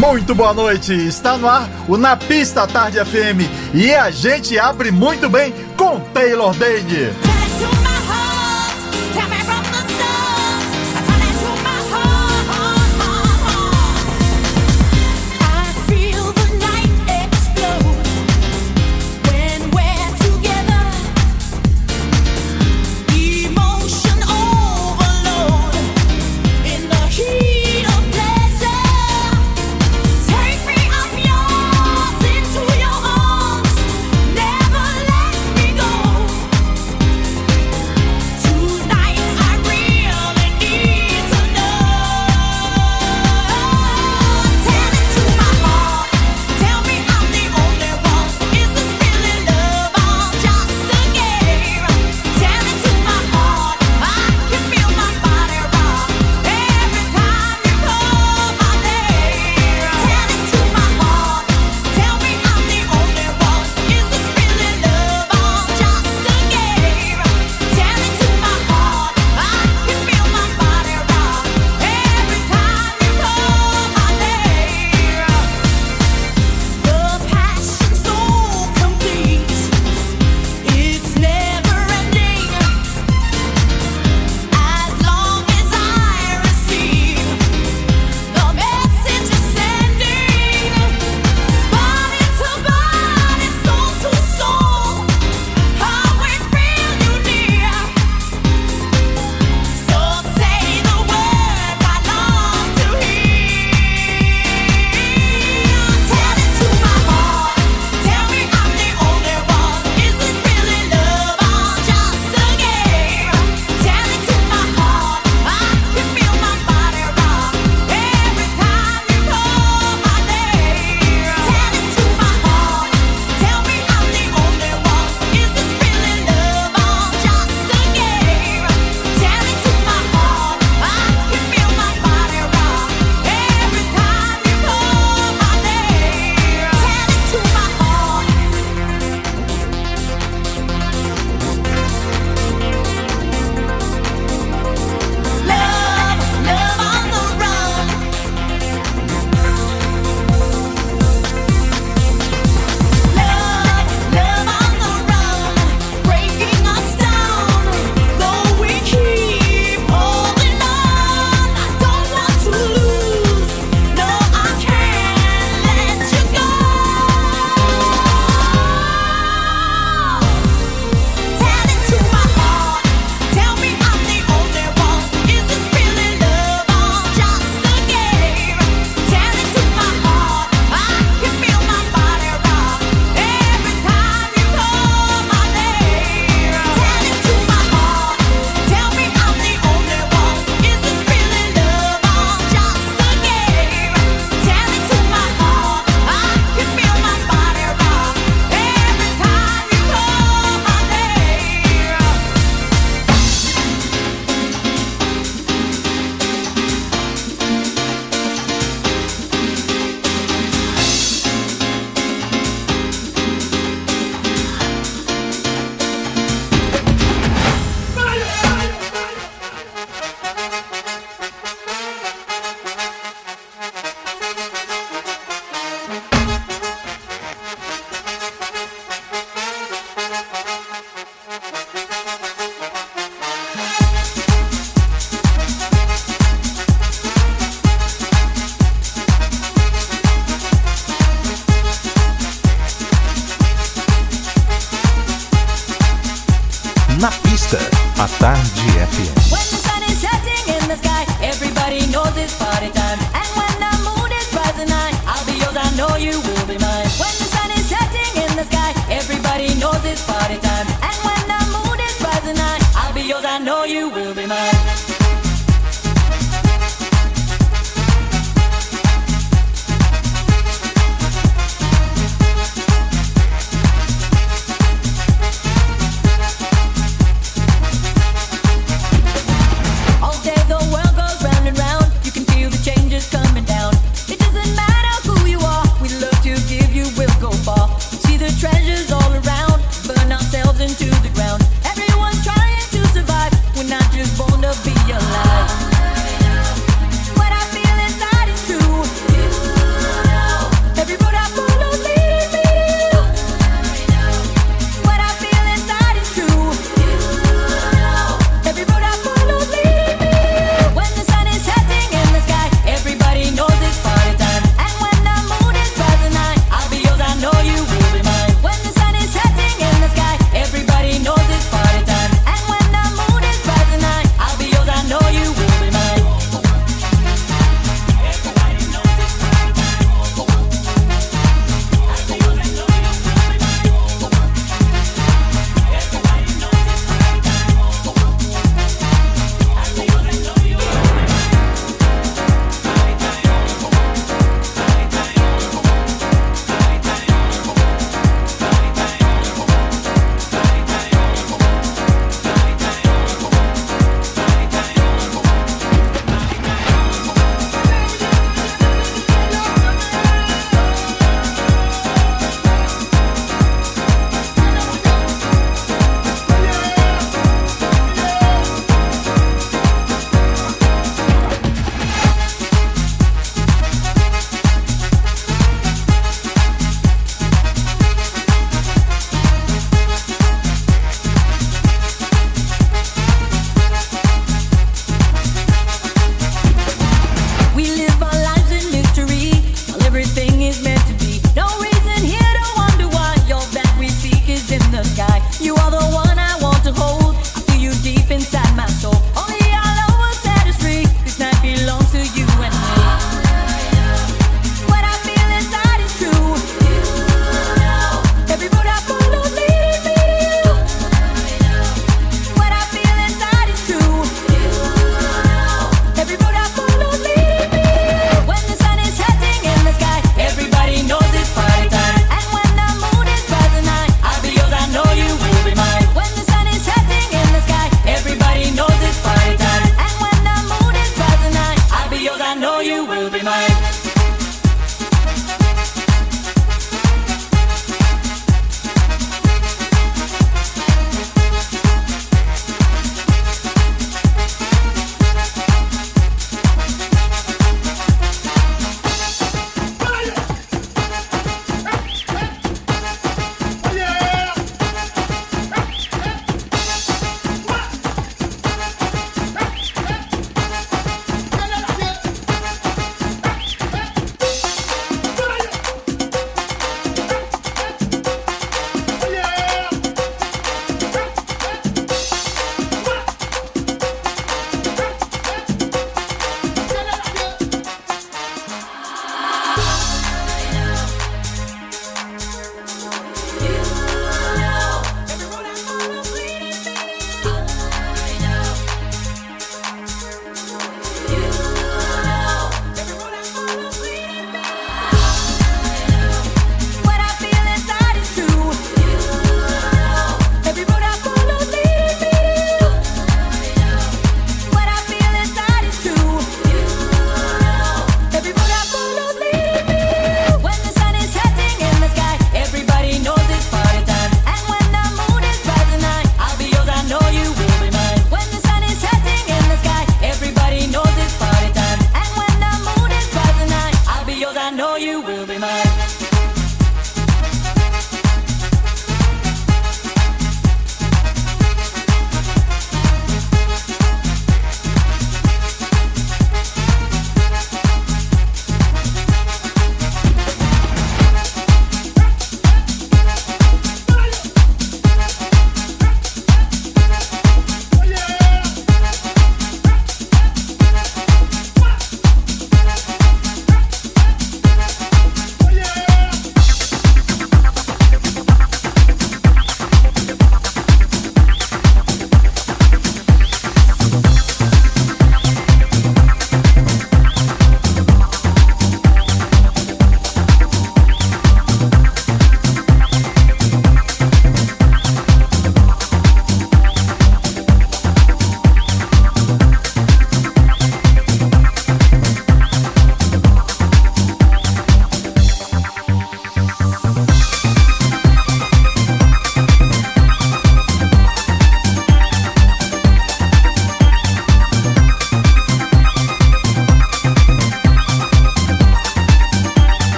Muito boa noite, está no ar o Na Pista Tarde FM e a gente abre muito bem com Taylor Dane.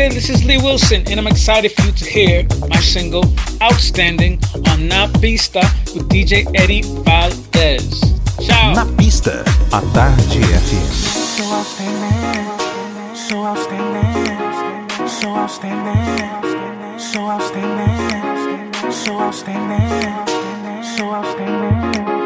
in? This is Lee Wilson, and I'm excited for you to hear my single Outstanding on Na Pista with DJ Eddie Valdez. Ciao! Na Pista, a tarde FM. So outstanding, so there so I'll stay there, so I'll stay there.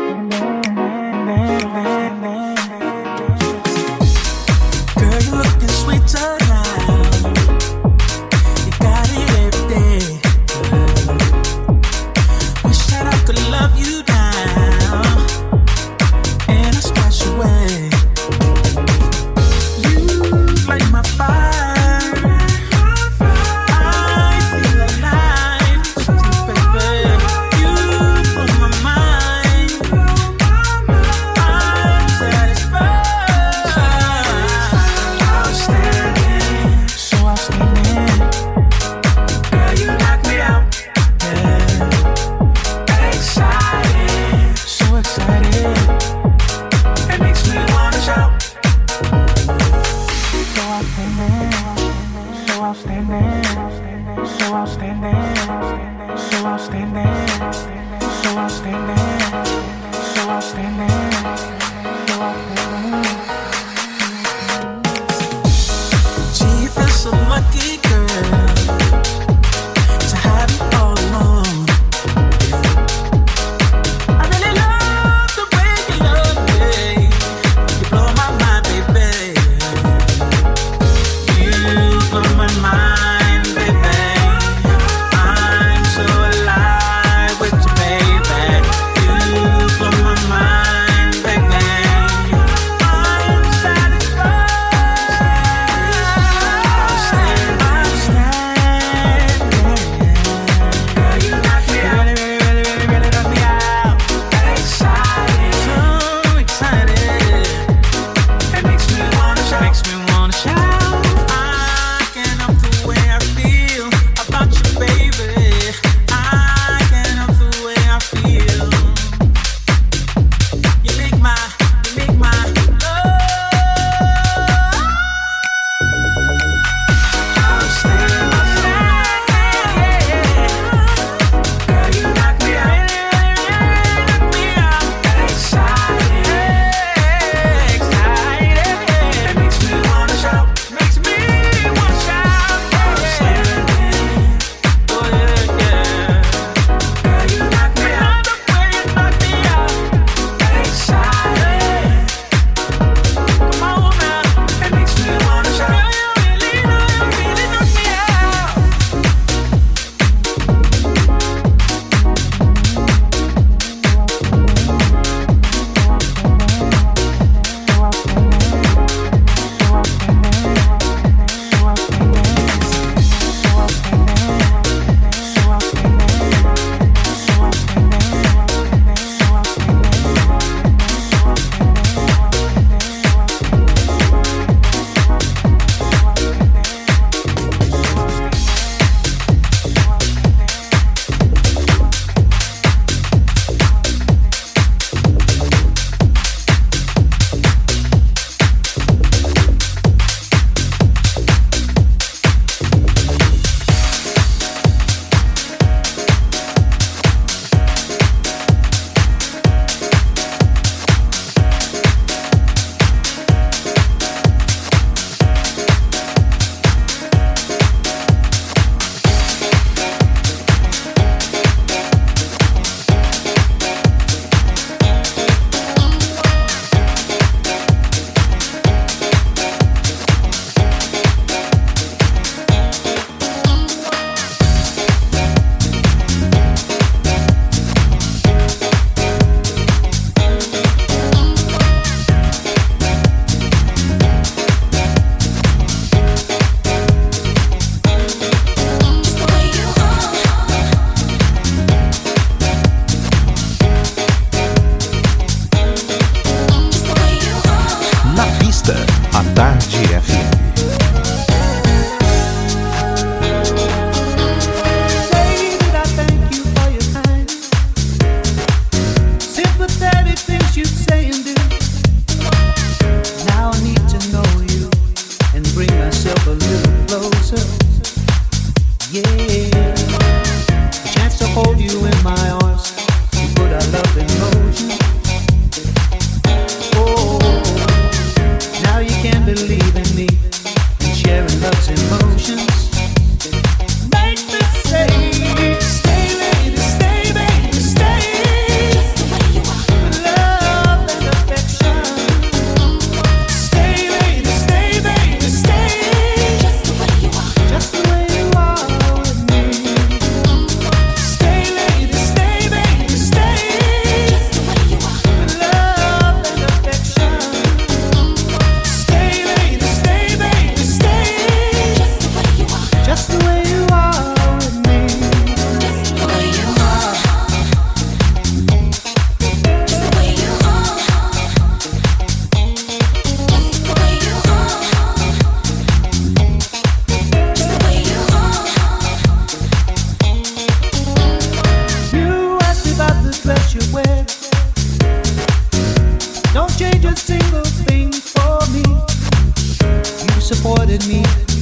me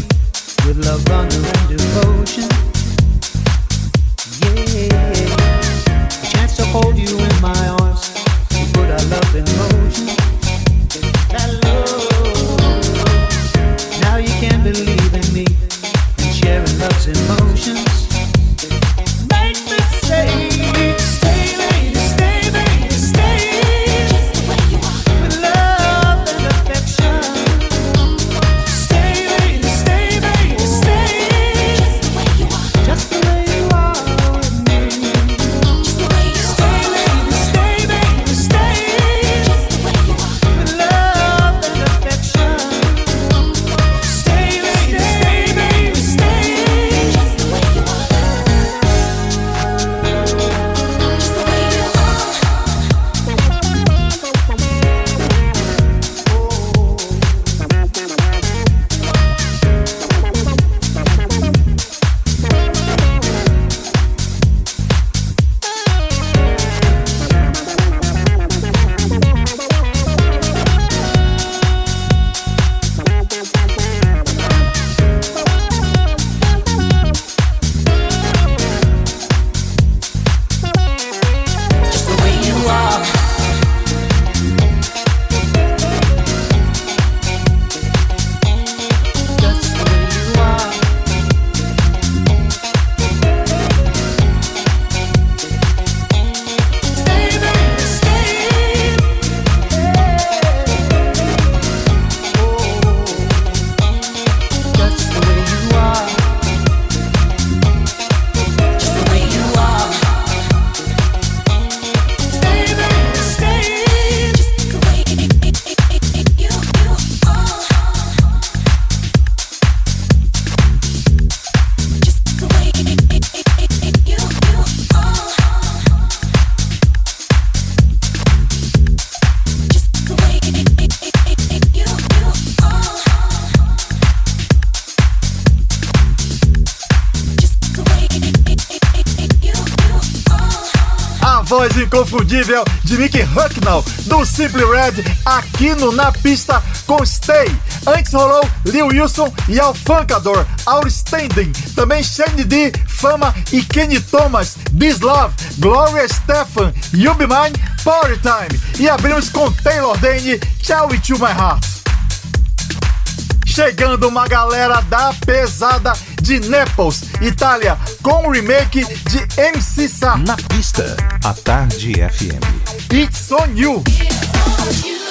inconfundível de Mickey Hucknall, do Simply Red, aqui no Na Pista com Stay. Antes rolou Lil Wilson e Alfancador, Outstanding. Também Shane D, Fama e Kenny Thomas, This Love, Gloria Stefan, You Be Mine, Party Time. E abrimos com Taylor Dane, Ciao With You My Heart. Chegando uma galera da pesada de Naples, Itália, com o remake de MC Sa. Na pista, a Tarde FM. It's on you. It's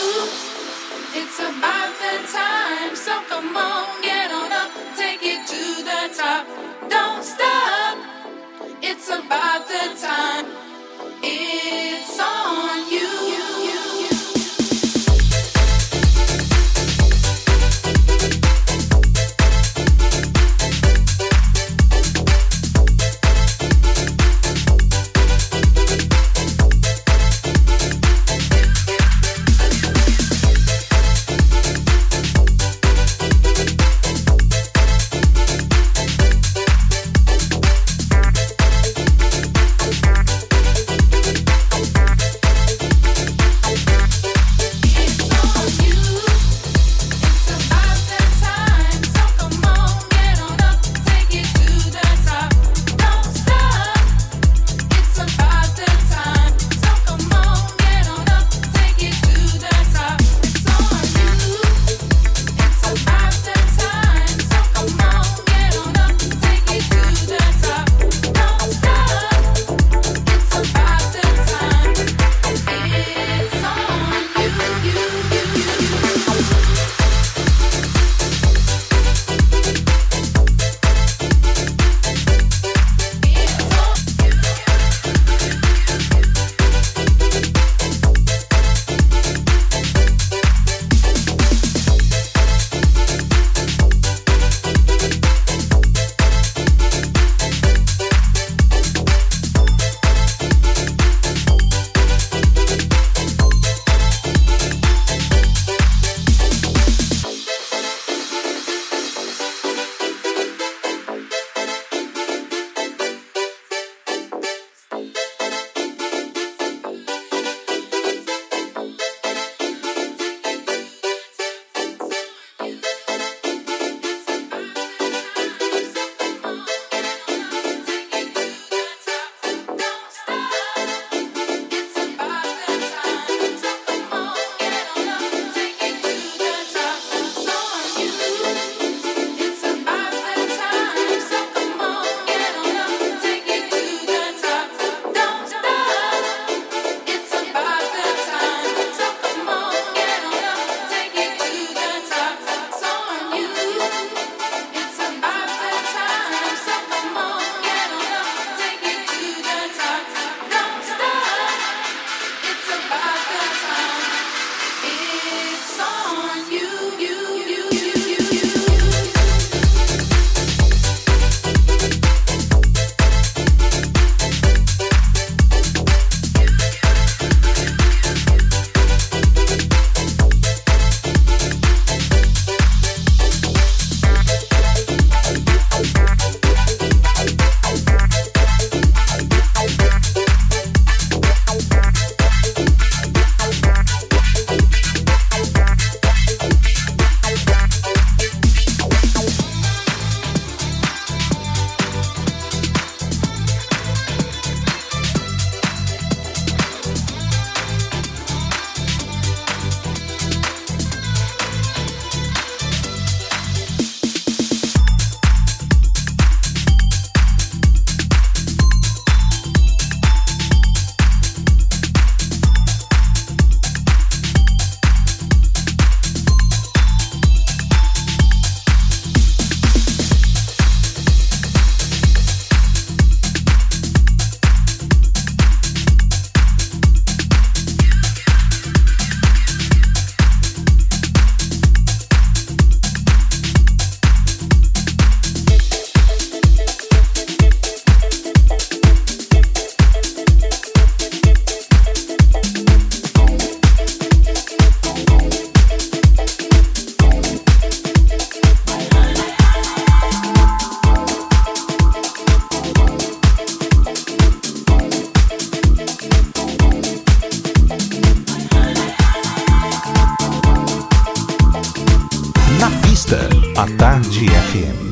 A Tarde FM.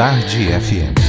Tarde FM.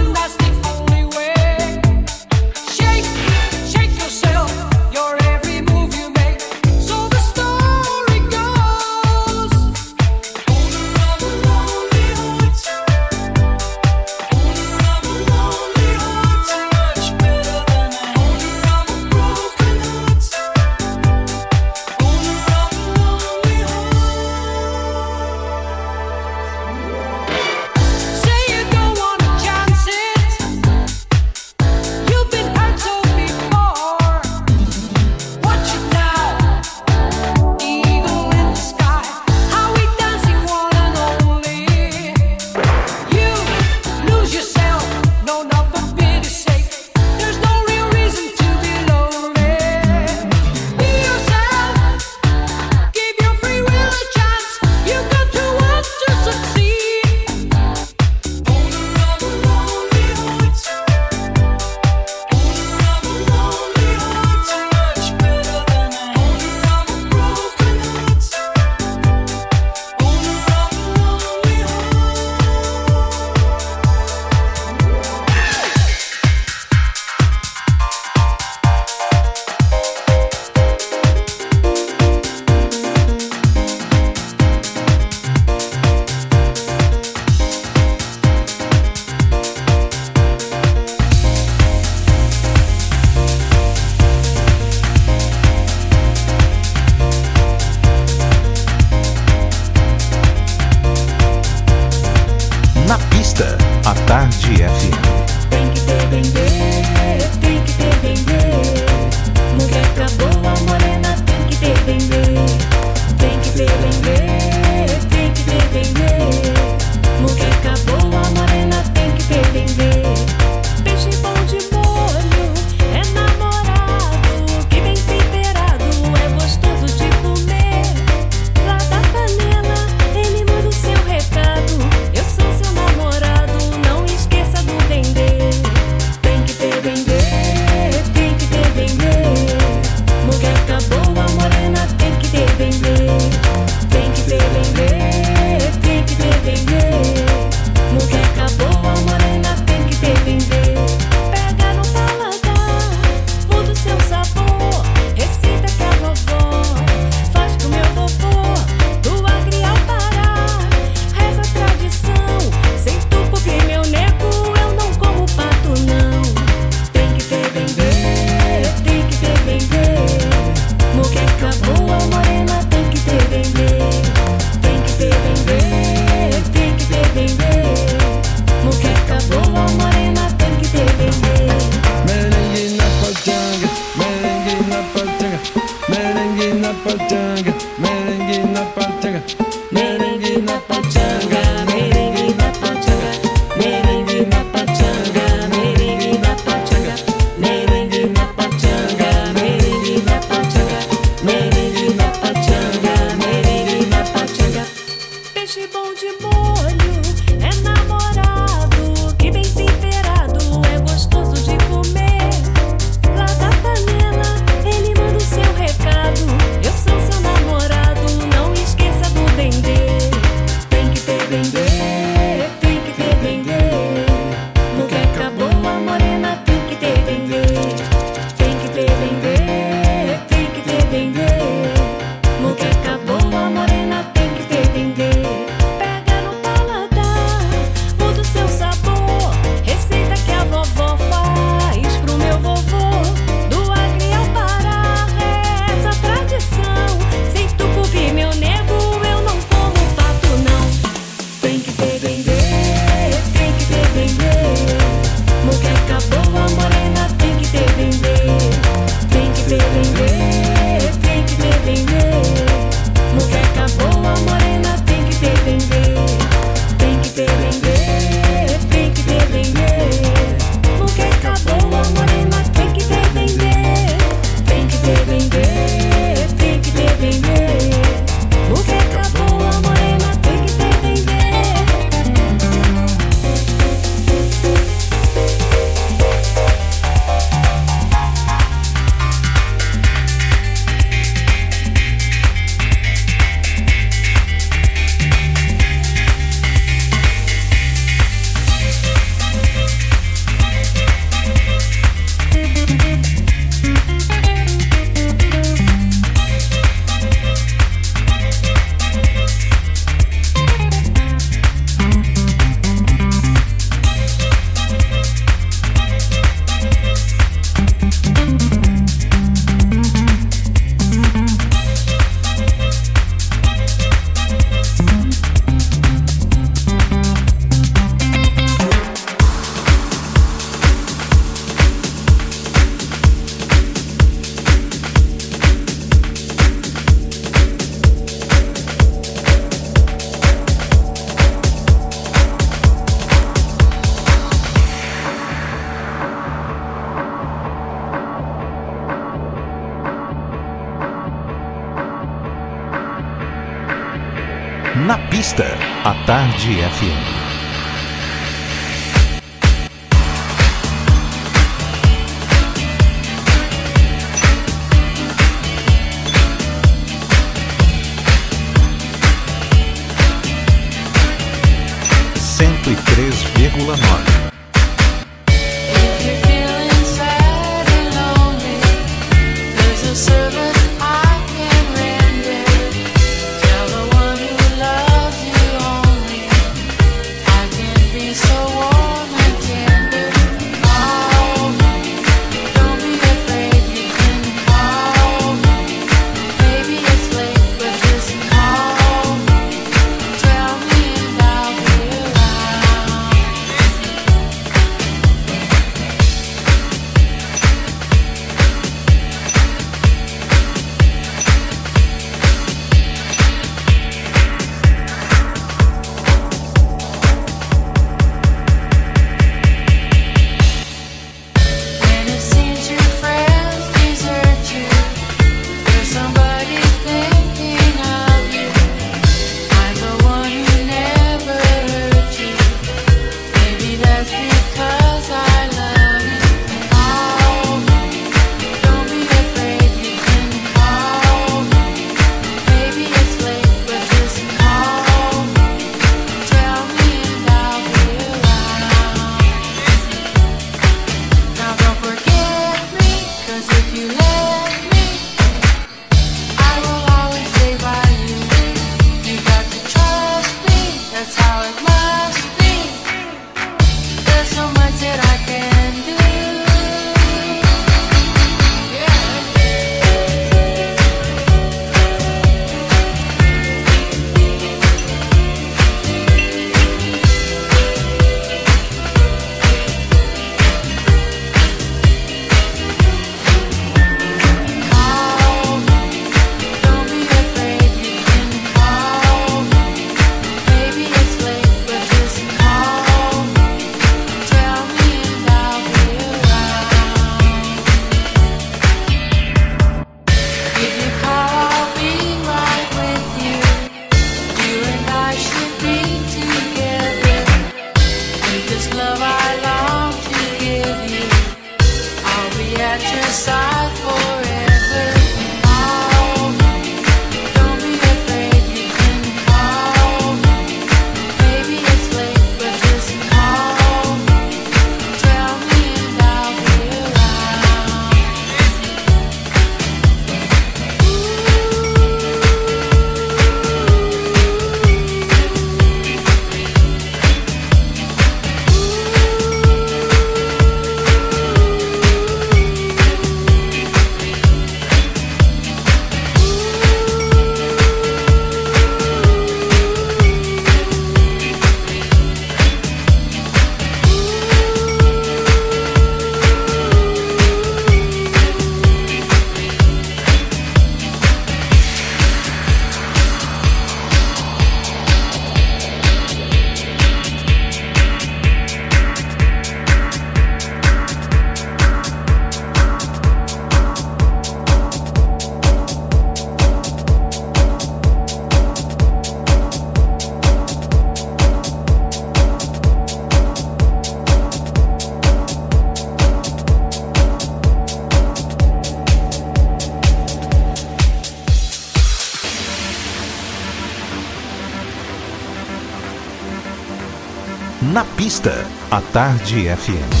Tarde FM.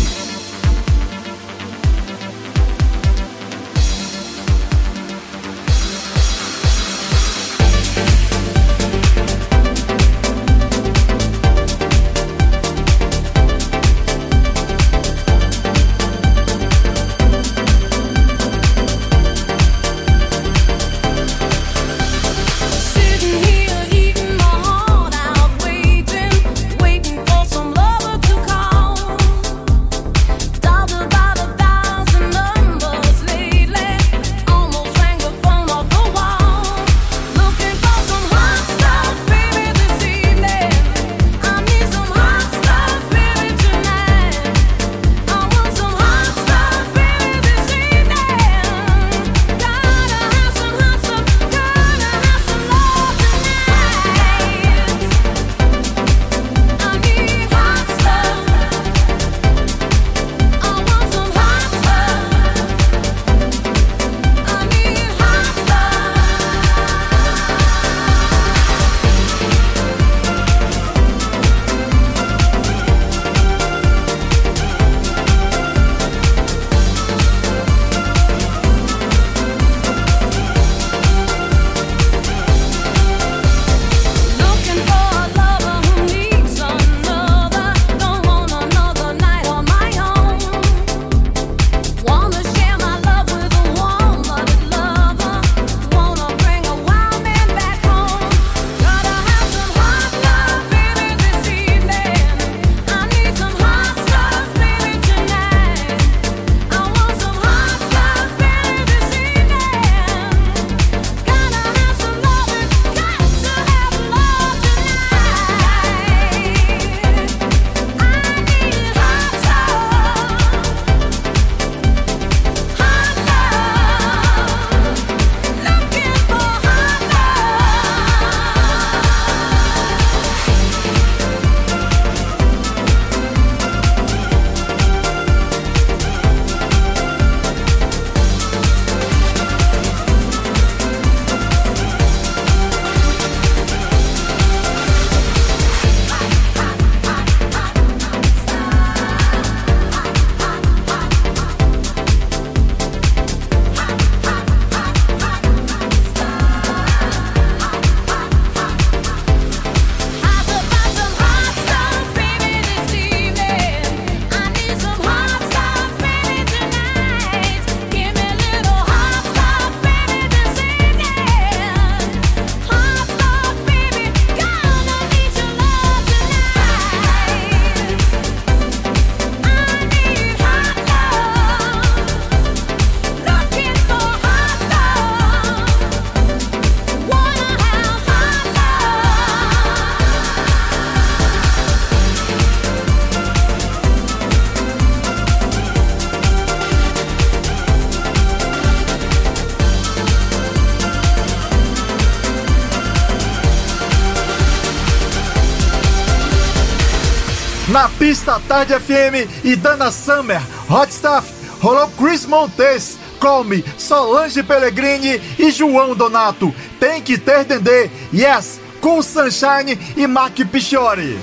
Pista Tarde FM e Dana Summer, Hot Stuff, rolou Chris Montes, Come, Solange Pellegrini e João Donato. Tem que ter Dendê, Yes, com Sunshine e Mac Pichori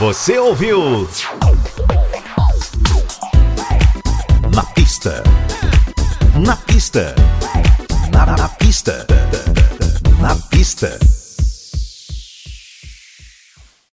Você ouviu?